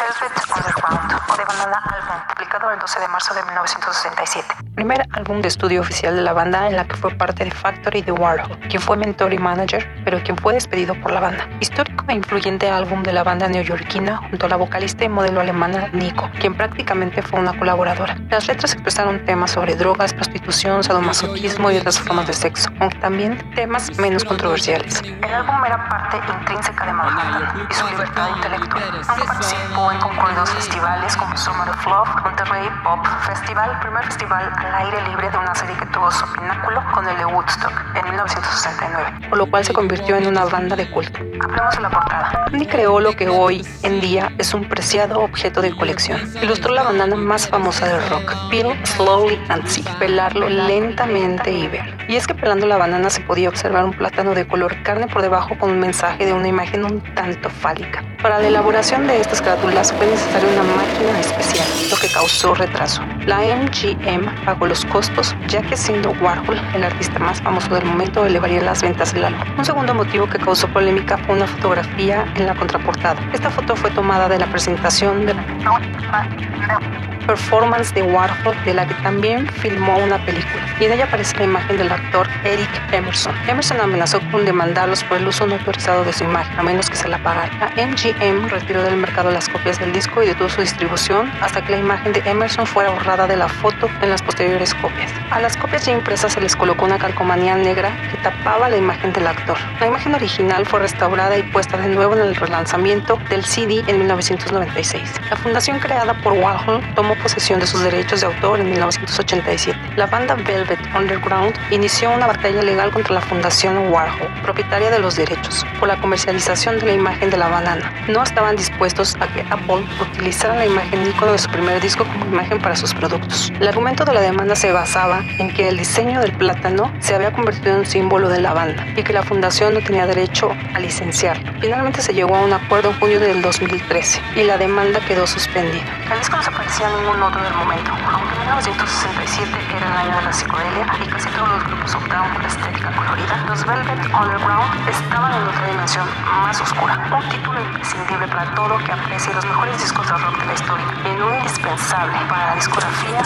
Velvet Underground o de Banana Album, publicado el 12 de marzo de 1967. Primer álbum de estudio oficial de la banda en la que fue parte de Factory de Warhol, quien fue mentor y manager, pero quien fue despedido por la banda. Histórico e influyente álbum de la banda neoyorquina junto a la vocalista y modelo alemana Nico, quien prácticamente fue una colaboradora. Las letras expresaron temas sobre drogas, prostitución, sadomasoquismo y otras formas de sexo, aunque también temas menos controversiales. El álbum era parte intrínseca de Manhattan y su libertad intelectual. Aunque en concurridos festivales como Summer of Love, Monterrey Pop Festival, primer festival al aire libre de una serie que tuvo su pináculo con el de Woodstock en 1969, por lo cual se convirtió en una banda de culto. Hablemos de la portada. Andy creó lo que hoy en día es un preciado objeto de colección. Ilustró la bandana más famosa del rock, Peel Slowly and See, pelarlo lentamente y ver. Y es que pelando la banana se podía observar un plátano de color carne por debajo con un mensaje de una imagen un tanto fálica. Para la elaboración de estas carátulas fue necesaria una máquina especial, lo que causó retraso. La MGM pagó los costos, ya que siendo Warhol el artista más famoso del momento elevaría las ventas del álbum. Un segundo motivo que causó polémica fue una fotografía en la contraportada. Esta foto fue tomada de la presentación de la performance de Warhol, de la que también filmó una película, y en ella aparece la imagen del actor Eric Emerson. Emerson amenazó con demandarlos por el uso no autorizado de su imagen, a menos que se la pagara. La MGM retiró del mercado las copias del disco y detuvo su distribución hasta que la imagen de Emerson fuera borrada de la foto en las posteriores copias. A las copias ya impresas se les colocó una calcomanía negra que tapaba la imagen del actor. La imagen original fue restaurada y puesta de nuevo en el relanzamiento del CD en 1996. La fundación creada por Warhol tomó posesión de sus derechos de autor en 1987. La banda Velvet Underground inició una batalla legal contra la fundación Warhol, propietaria de los derechos, por la comercialización de la imagen de la banana. No estaban dispuestos a que Apple utilizara la imagen icono de su primer disco como imagen para sus productos. El argumento de la demanda se basaba en que el diseño del plátano se había convertido en un símbolo de la banda y que la fundación no tenía derecho a licenciarlo. Finalmente se llegó a un acuerdo en junio del 2013 y la demanda quedó suspendida. El disco no se ningún otro del momento, aunque 1967 era el año de la psicodelia y casi todos los grupos optaban por la estética colorida, los Velvet Underground estaban en otra dimensión más oscura, un título imprescindible para todo que aprecie los mejores discos de rock de la historia y no indispensable para la discografía.